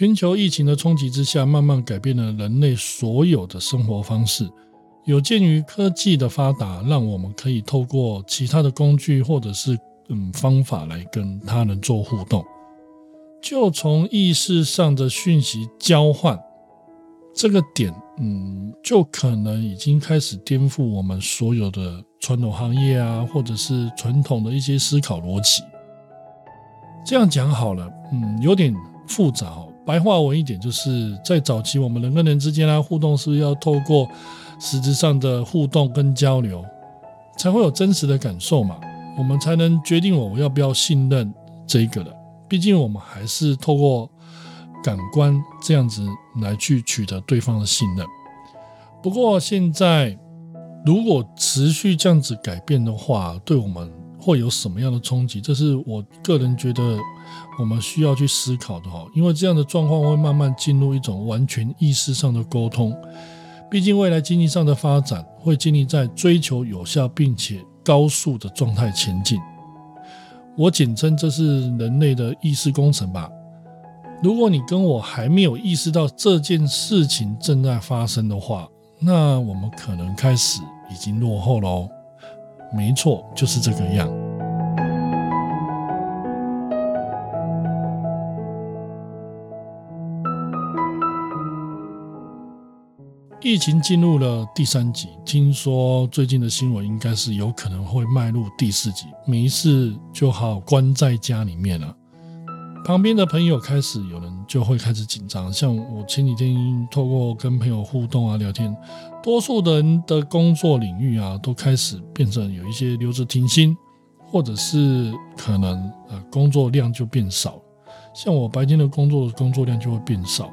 全球疫情的冲击之下，慢慢改变了人类所有的生活方式。有鉴于科技的发达，让我们可以透过其他的工具或者是嗯方法来跟他人做互动。就从意识上的讯息交换这个点，嗯，就可能已经开始颠覆我们所有的传统行业啊，或者是传统的一些思考逻辑。这样讲好了，嗯，有点复杂哦。白话文一点，就是在早期我们人跟人之间啊互动，是要透过实质上的互动跟交流，才会有真实的感受嘛，我们才能决定我要不要信任这一个人。毕竟我们还是透过感官这样子来去取得对方的信任。不过现在如果持续这样子改变的话，对我们。会有什么样的冲击？这是我个人觉得我们需要去思考的哈，因为这样的状况会慢慢进入一种完全意识上的沟通。毕竟未来经济上的发展会建立在追求有效并且高速的状态前进。我简称这是人类的意识工程吧。如果你跟我还没有意识到这件事情正在发生的话，那我们可能开始已经落后喽。没错，就是这个样。疫情进入了第三集，听说最近的新闻应该是有可能会迈入第四集，没事就好关在家里面了。旁边的朋友开始有人就会开始紧张，像我前几天透过跟朋友互动啊聊天，多数人的工作领域啊都开始变成有一些留职停薪，或者是可能呃工作量就变少，像我白天的工作工作量就会变少，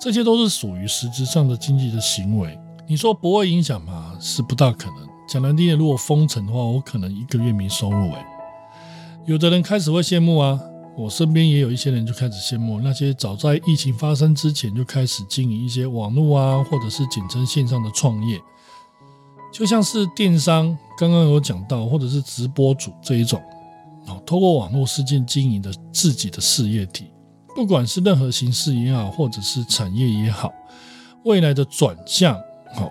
这些都是属于实质上的经济的行为。你说不会影响吗？是不大可能。讲难听点，如果封城的话，我可能一个月没收入诶。有的人开始会羡慕啊。我身边也有一些人就开始羡慕那些早在疫情发生之前就开始经营一些网络啊，或者是简称线上的创业，就像是电商刚刚有讲到，或者是直播主这一种，哦，透过网络事件经营的自己的事业体，不管是任何形式也好，或者是产业也好，未来的转向，好，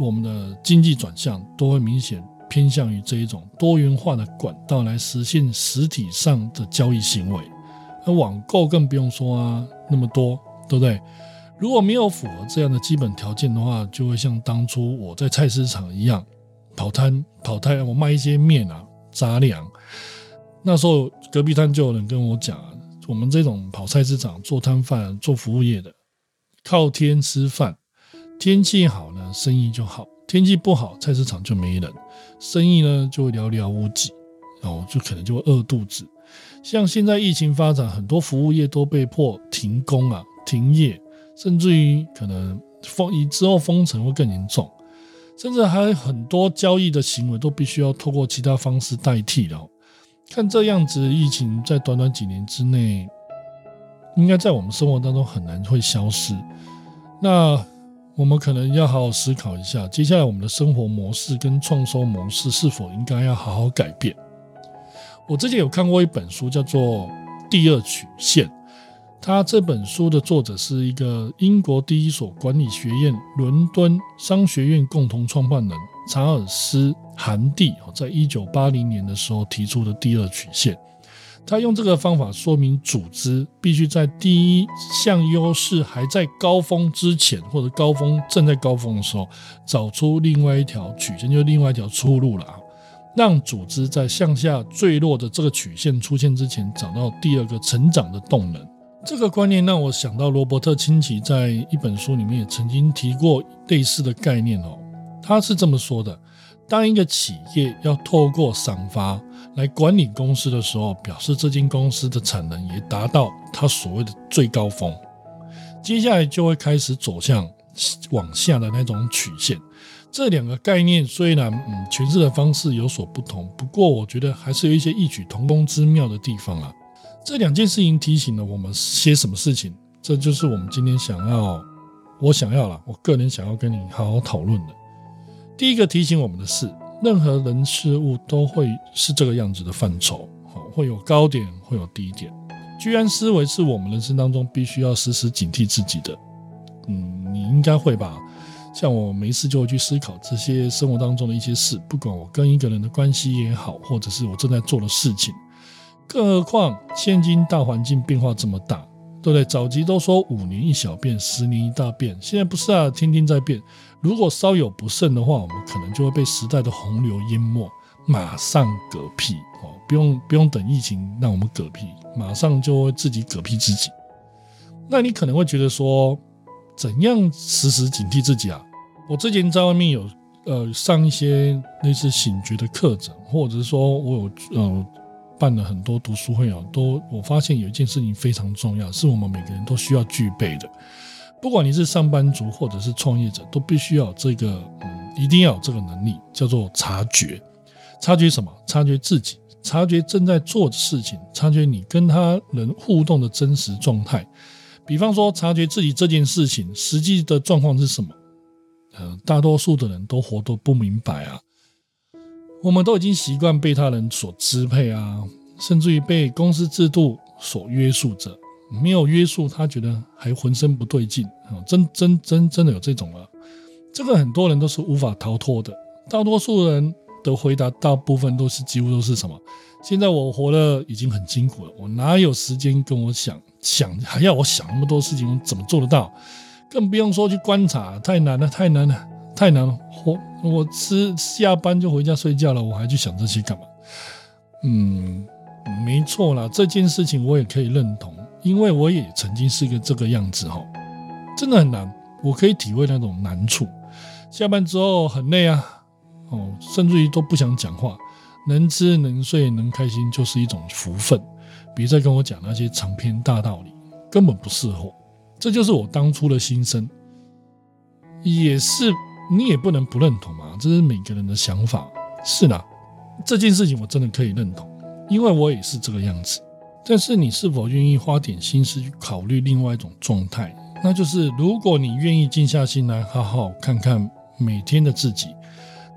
我们的经济转向都会明显。偏向于这一种多元化的管道来实现实体上的交易行为，而网购更不用说啊，那么多，对不对？如果没有符合这样的基本条件的话，就会像当初我在菜市场一样跑摊跑摊，我卖一些面啊杂粮。那时候隔壁摊就有人跟我讲，我们这种跑菜市场做摊贩做服务业的，靠天吃饭，天气好呢，生意就好。天气不好，菜市场就没人，生意呢就会寥寥无几，然后就可能就会饿肚子。像现在疫情发展，很多服务业都被迫停工啊、停业，甚至于可能封以之后封城会更严重，甚至还有很多交易的行为都必须要透过其他方式代替了。看这样子，疫情在短短几年之内，应该在我们生活当中很难会消失。那。我们可能要好好思考一下，接下来我们的生活模式跟创收模式是否应该要好好改变。我之前有看过一本书，叫做《第二曲线》，它这本书的作者是一个英国第一所管理学院——伦敦商学院共同创办人查尔斯·韩蒂，在一九八零年的时候提出的第二曲线。他用这个方法说明，组织必须在第一项优势还在高峰之前，或者高峰正在高峰的时候，找出另外一条曲线，就另外一条出路了啊！让组织在向下坠落的这个曲线出现之前，找到第二个成长的动能。这个观念让我想到罗伯特清崎在一本书里面也曾经提过类似的概念哦。他是这么说的：当一个企业要透过赏罚。来管理公司的时候，表示这间公司的产能也达到它所谓的最高峰，接下来就会开始走向往下的那种曲线。这两个概念虽然嗯诠释的方式有所不同，不过我觉得还是有一些异曲同工之妙的地方啊。这两件事情提醒了我们些什么事情？这就是我们今天想要，我想要了，我个人想要跟你好好讨论的。第一个提醒我们的是。任何人事物都会是这个样子的范畴，会有高点，会有低点。居安思危是我们人生当中必须要时时警惕自己的。嗯，你应该会吧？像我没事就会去思考这些生活当中的一些事，不管我跟一个人的关系也好，或者是我正在做的事情。更何况现今大环境变化这么大，对不对？早期都说五年一小变，十年一大变，现在不是啊，天天在变。如果稍有不慎的话，我们可能就会被时代的洪流淹没，马上嗝屁哦！不用不用等疫情让我们嗝屁，马上就会自己嗝屁自己。那你可能会觉得说，怎样时时警惕自己啊？我之前在外面有呃上一些类似醒觉的课程，或者是说我有呃。办了很多读书会啊，都我发现有一件事情非常重要，是我们每个人都需要具备的。不管你是上班族或者是创业者，都必须要这个，嗯，一定要有这个能力，叫做察觉。察觉什么？察觉自己，察觉正在做的事情，察觉你跟他人互动的真实状态。比方说，察觉自己这件事情实际的状况是什么？呃，大多数的人都活得不明白啊。我们都已经习惯被他人所支配啊，甚至于被公司制度所约束着。没有约束，他觉得还浑身不对劲啊！真真真真的有这种了，这个很多人都是无法逃脱的。大多数人的回答，大部分都是几乎都是什么？现在我活了已经很辛苦了，我哪有时间跟我想想，还要我想那么多事情，我怎么做得到？更不用说去观察，太难了，太难了。太难了，我我吃下班就回家睡觉了，我还去想这些干嘛？嗯，没错啦，这件事情我也可以认同，因为我也曾经是个这个样子哈，真的很难，我可以体会那种难处。下班之后很累啊，哦，甚至于都不想讲话，能吃能睡能开心就是一种福分。别再跟我讲那些长篇大道理，根本不适合。这就是我当初的心声，也是。你也不能不认同嘛，这是每个人的想法。是的，这件事情我真的可以认同，因为我也是这个样子。但是你是否愿意花点心思去考虑另外一种状态？那就是如果你愿意静下心来，好好看看每天的自己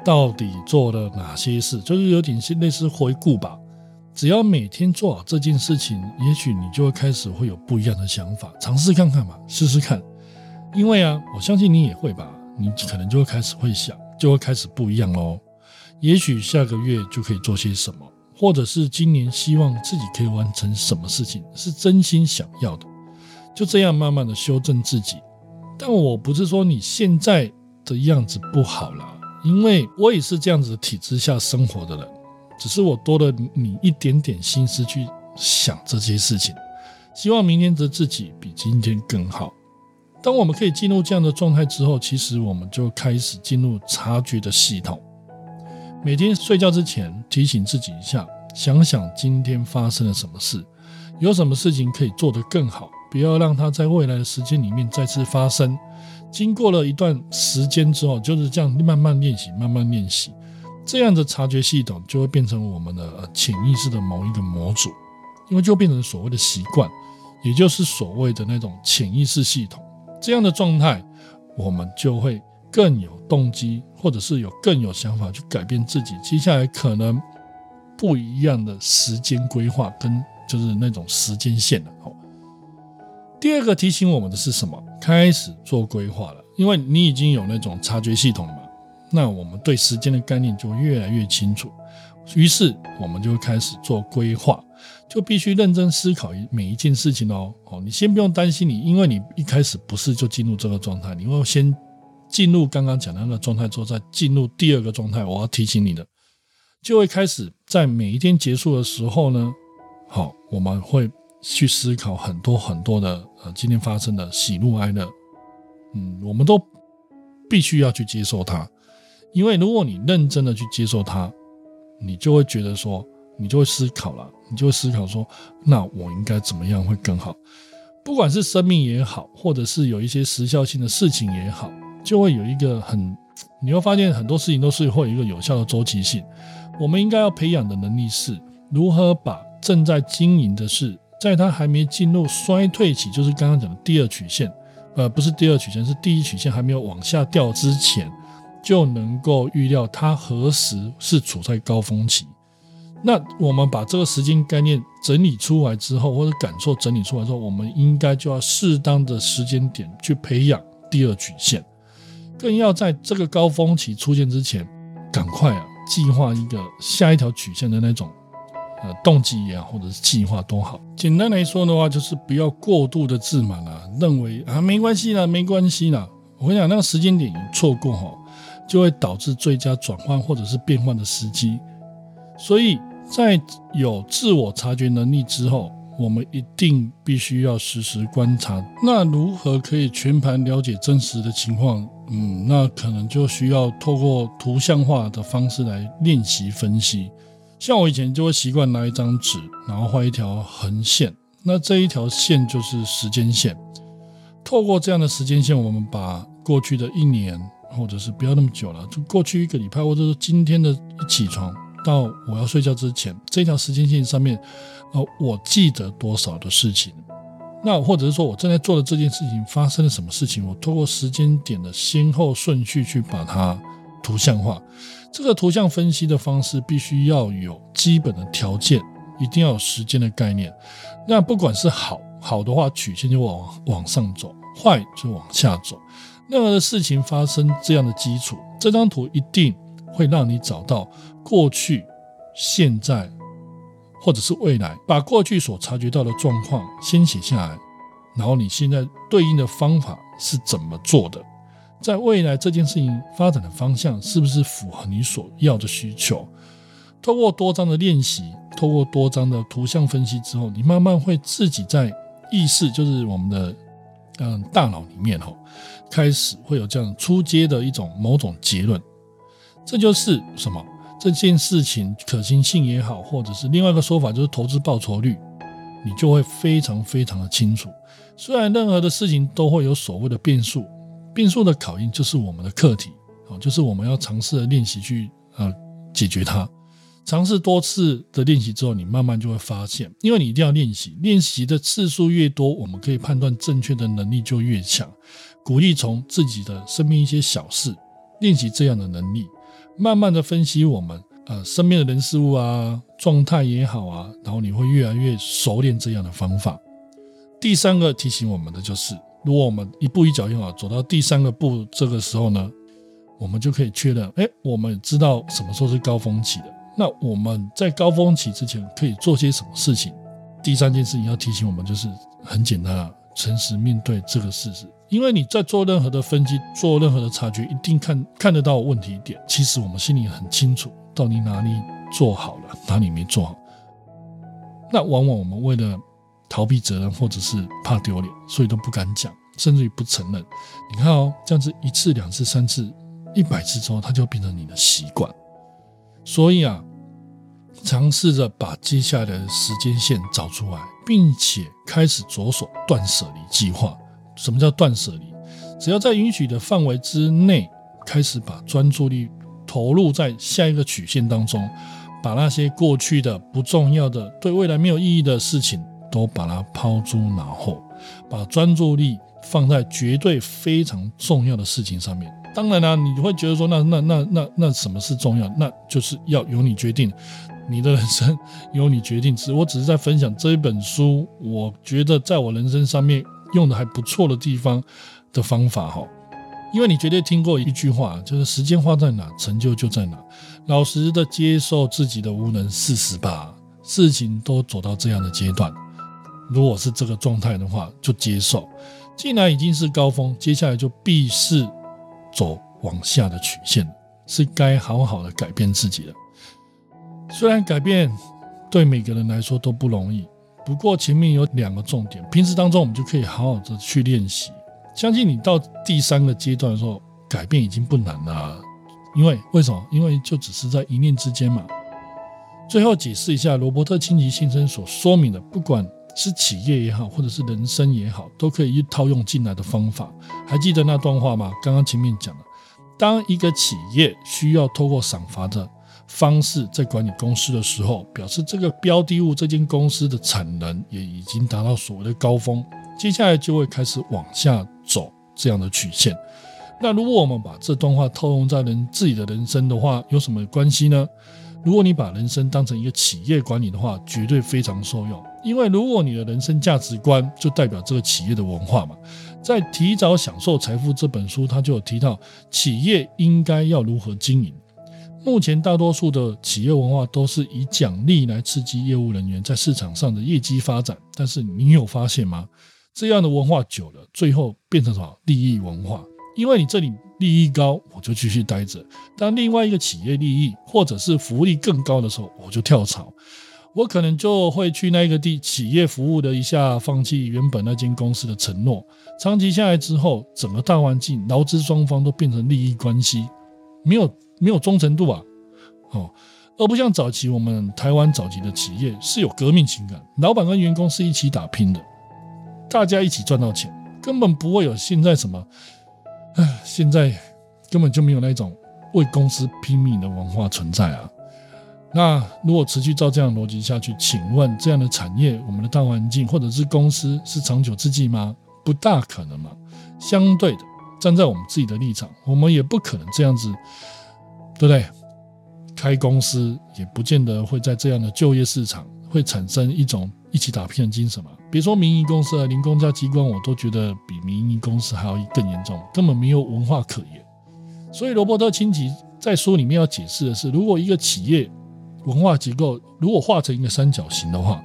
到底做了哪些事，就是有点类似回顾吧。只要每天做好这件事情，也许你就会开始会有不一样的想法，尝试看看嘛，试试看。因为啊，我相信你也会吧。你可能就会开始会想，就会开始不一样哦。也许下个月就可以做些什么，或者是今年希望自己可以完成什么事情，是真心想要的。就这样慢慢的修正自己。但我不是说你现在的样子不好了，因为我也是这样子的体制下生活的人，只是我多了你一点点心思去想这些事情，希望明天的自己比今天更好。当我们可以进入这样的状态之后，其实我们就开始进入察觉的系统。每天睡觉之前提醒自己一下，想想今天发生了什么事，有什么事情可以做得更好，不要让它在未来的时间里面再次发生。经过了一段时间之后，就是这样慢慢练习，慢慢练习，这样的察觉系统就会变成我们的潜意识的某一个模组，因为就变成所谓的习惯，也就是所谓的那种潜意识系统。这样的状态，我们就会更有动机，或者是有更有想法去改变自己。接下来可能不一样的时间规划，跟就是那种时间线了。好，第二个提醒我们的是什么？开始做规划了，因为你已经有那种察觉系统了嘛。那我们对时间的概念就越来越清楚，于是我们就开始做规划。就必须认真思考每一件事情哦。哦，你先不用担心你，因为你一开始不是就进入这个状态，你会先进入刚刚讲的那个状态之后，再进入第二个状态。我要提醒你的，就会开始在每一天结束的时候呢，好，我们会去思考很多很多的呃今天发生的喜怒哀乐，嗯，我们都必须要去接受它，因为如果你认真的去接受它，你就会觉得说。你就会思考了，你就会思考说，那我应该怎么样会更好？不管是生命也好，或者是有一些时效性的事情也好，就会有一个很，你会发现很多事情都是会有一个有效的周期性。我们应该要培养的能力是，如何把正在经营的事，在它还没进入衰退期，就是刚刚讲的第二曲线，呃，不是第二曲线，是第一曲线还没有往下掉之前，就能够预料它何时是处在高峰期。那我们把这个时间概念整理出来之后，或者感受整理出来之后，我们应该就要适当的时间点去培养第二曲线，更要在这个高峰期出现之前，赶快啊计划一个下一条曲线的那种呃动机也好，或者是计划都好。简单来说的话，就是不要过度的自满啊，认为啊没关系啦，没关系啦。我跟你讲，那个时间点错过哈，就会导致最佳转换或者是变换的时机，所以。在有自我察觉能力之后，我们一定必须要实时观察。那如何可以全盘了解真实的情况？嗯，那可能就需要透过图像化的方式来练习分析。像我以前就会习惯拿一张纸，然后画一条横线，那这一条线就是时间线。透过这样的时间线，我们把过去的一年，或者是不要那么久了，就过去一个礼拜，或者是今天的起床。到我要睡觉之前，这条时间线上面，呃，我记得多少的事情，那或者是说我正在做的这件事情发生了什么事情，我通过时间点的先后顺序去把它图像化。这个图像分析的方式必须要有基本的条件，一定要有时间的概念。那不管是好好的话，曲线就往往上走；坏就往下走。任何的事情发生这样的基础，这张图一定。会让你找到过去、现在或者是未来，把过去所察觉到的状况先写下来，然后你现在对应的方法是怎么做的？在未来这件事情发展的方向是不是符合你所要的需求？透过多张的练习，透过多张的图像分析之后，你慢慢会自己在意识，就是我们的嗯大脑里面哈，开始会有这样出阶的一种某种结论。这就是什么？这件事情可行性也好，或者是另外一个说法，就是投资报酬率，你就会非常非常的清楚。虽然任何的事情都会有所谓的变数，变数的考验就是我们的课题啊，就是我们要尝试的练习去呃解决它。尝试多次的练习之后，你慢慢就会发现，因为你一定要练习，练习的次数越多，我们可以判断正确的能力就越强。鼓励从自己的身边一些小事练习这样的能力。慢慢的分析我们呃身边的人事物啊状态也好啊，然后你会越来越熟练这样的方法。第三个提醒我们的就是，如果我们一步一脚印啊走到第三个步，这个时候呢，我们就可以确认，哎，我们知道什么时候是高峰期的。那我们在高峰期之前可以做些什么事情？第三件事情要提醒我们就是很简单啊，诚实面对这个事实。因为你在做任何的分析、做任何的察觉，一定看看得到问题点。其实我们心里很清楚，到底哪里做好了，哪里没做好。那往往我们为了逃避责任，或者是怕丢脸，所以都不敢讲，甚至于不承认。你看哦，这样子一次、两次、三次、一百次之后，它就变成你的习惯。所以啊，尝试着把接下来的时间线找出来，并且开始着手断舍离计划。什么叫断舍离？只要在允许的范围之内，开始把专注力投入在下一个曲线当中，把那些过去的不重要的、对未来没有意义的事情都把它抛诸脑后，把专注力放在绝对非常重要的事情上面。当然啦，你会觉得说，那那那那那什么是重要？那就是要由你决定，你的人生 由你决定。只我只是在分享这一本书，我觉得在我人生上面。用的还不错的地方的方法哈，因为你绝对听过一句话，就是时间花在哪，成就就在哪。老实的接受自己的无能，事实吧，事情都走到这样的阶段，如果是这个状态的话，就接受。既然已经是高峰，接下来就必是走往下的曲线，是该好好的改变自己了。虽然改变对每个人来说都不容易。不过前面有两个重点，平时当中我们就可以好好的去练习。相信你到第三个阶段的时候，改变已经不难了。因为为什么？因为就只是在一念之间嘛。最后解释一下罗伯特清崎先生所说明的，不管是企业也好，或者是人生也好，都可以一套用进来的方法。还记得那段话吗？刚刚前面讲了，当一个企业需要透过赏罚的。方式在管理公司的时候，表示这个标的物这间公司的产能也已经达到所谓的高峰，接下来就会开始往下走这样的曲线。那如果我们把这段话套用在人自己的人生的话，有什么关系呢？如果你把人生当成一个企业管理的话，绝对非常受用。因为如果你的人生价值观就代表这个企业的文化嘛，在《提早享受财富》这本书，它就有提到企业应该要如何经营。目前大多数的企业文化都是以奖励来刺激业务人员在市场上的业绩发展，但是你有发现吗？这样的文化久了，最后变成什么利益文化？因为你这里利益高，我就继续待着；当另外一个企业利益或者是福利更高的时候，我就跳槽。我可能就会去那个地企业服务的一下，放弃原本那间公司的承诺。长期下来之后，整个大环境劳资双方都变成利益关系，没有没有忠诚度啊，哦，而不像早期我们台湾早期的企业是有革命情感，老板跟员工是一起打拼的，大家一起赚到钱，根本不会有现在什么。唉，现在根本就没有那种为公司拼命的文化存在啊。那如果持续照这样逻辑下去，请问这样的产业，我们的大环境或者是公司是长久之计吗？不大可能嘛。相对的，站在我们自己的立场，我们也不可能这样子，对不对？开公司也不见得会在这样的就业市场会产生一种一起打拼的精神嘛。别说民营公司啊，连公家机关我都觉得比民营公司还要更严重，根本没有文化可言。所以罗伯特清崎在书里面要解释的是，如果一个企业文化结构如果画成一个三角形的话，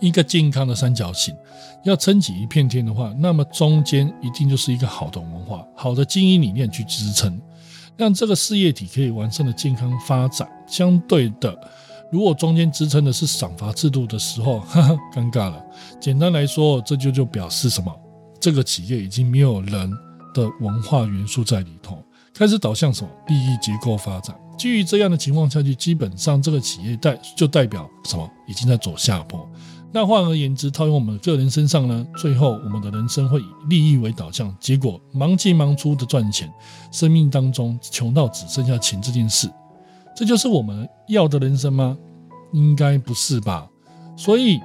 一个健康的三角形要撑起一片天的话，那么中间一定就是一个好的文化、好的经营理念去支撑，让这个事业体可以完善的健康发展。相对的。如果中间支撑的是赏罚制度的时候，哈哈，尴尬了。简单来说，这就就表示什么？这个企业已经没有人的文化元素在里头，开始导向什么利益结构发展。基于这样的情况下去，基本上这个企业代就代表什么？已经在走下坡。那换而言之，套用我们个人身上呢？最后我们的人生会以利益为导向，结果忙进忙出的赚钱，生命当中穷到只剩下钱这件事。这就是我们要的人生吗？应该不是吧。所以，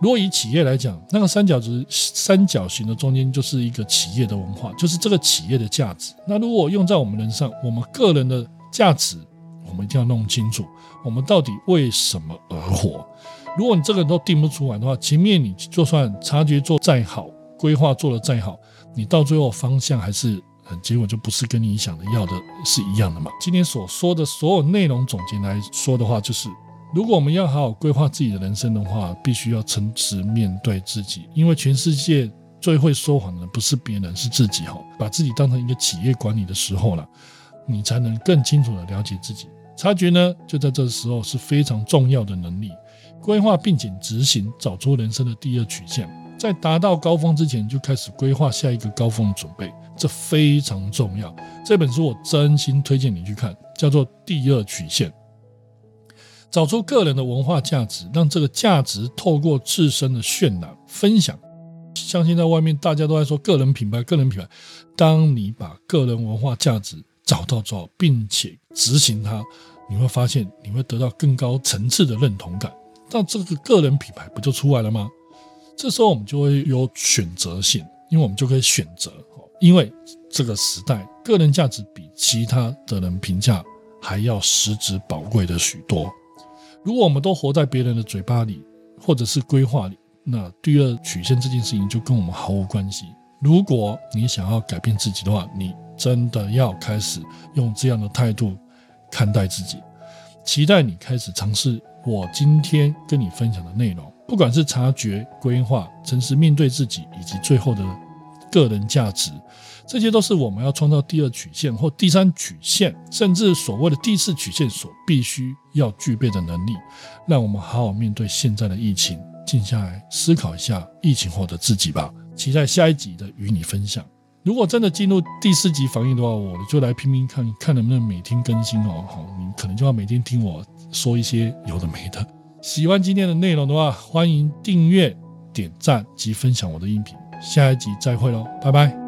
如果以企业来讲，那个三角值三角形的中间就是一个企业的文化，就是这个企业的价值。那如果用在我们人上，我们个人的价值，我们一定要弄清楚，我们到底为什么而活。如果你这个都定不出来的话，前面你就算察觉做再好，规划做的再好，你到最后方向还是。结果就不是跟你想的要的是一样的嘛？今天所说的所有内容总结来说的话，就是如果我们要好好规划自己的人生的话，必须要诚实面对自己，因为全世界最会说谎的不是别人，是自己哈。把自己当成一个企业管理的时候了，你才能更清楚的了解自己。察觉呢，就在这时候是非常重要的能力。规划并且执行，找出人生的第二曲线。在达到高峰之前，就开始规划下一个高峰的准备，这非常重要。这本书我真心推荐你去看，叫做《第二曲线》，找出个人的文化价值，让这个价值透过自身的渲染分享。相信在外面大家都在说个人品牌，个人品牌。当你把个人文化价值找到之后，并且执行它，你会发现你会得到更高层次的认同感。那这个个人品牌不就出来了吗？这时候我们就会有选择性，因为我们就可以选择。因为这个时代，个人价值比其他的人评价还要实质宝贵的许多。如果我们都活在别人的嘴巴里，或者是规划里，那第二曲线这件事情就跟我们毫无关系。如果你想要改变自己的话，你真的要开始用这样的态度看待自己。期待你开始尝试我今天跟你分享的内容。不管是察觉、规划、诚实面对自己，以及最后的个人价值，这些都是我们要创造第二曲线或第三曲线，甚至所谓的第四曲线所必须要具备的能力。让我们好好面对现在的疫情，静下来思考一下疫情后的自己吧。期待下一集的与你分享。如果真的进入第四级防疫的话，我就来拼命看看能不能每天更新哦。好，你可能就要每天听我说一些有的没的。喜欢今天的内容的话，欢迎订阅、点赞及分享我的音频。下一集再会喽，拜拜。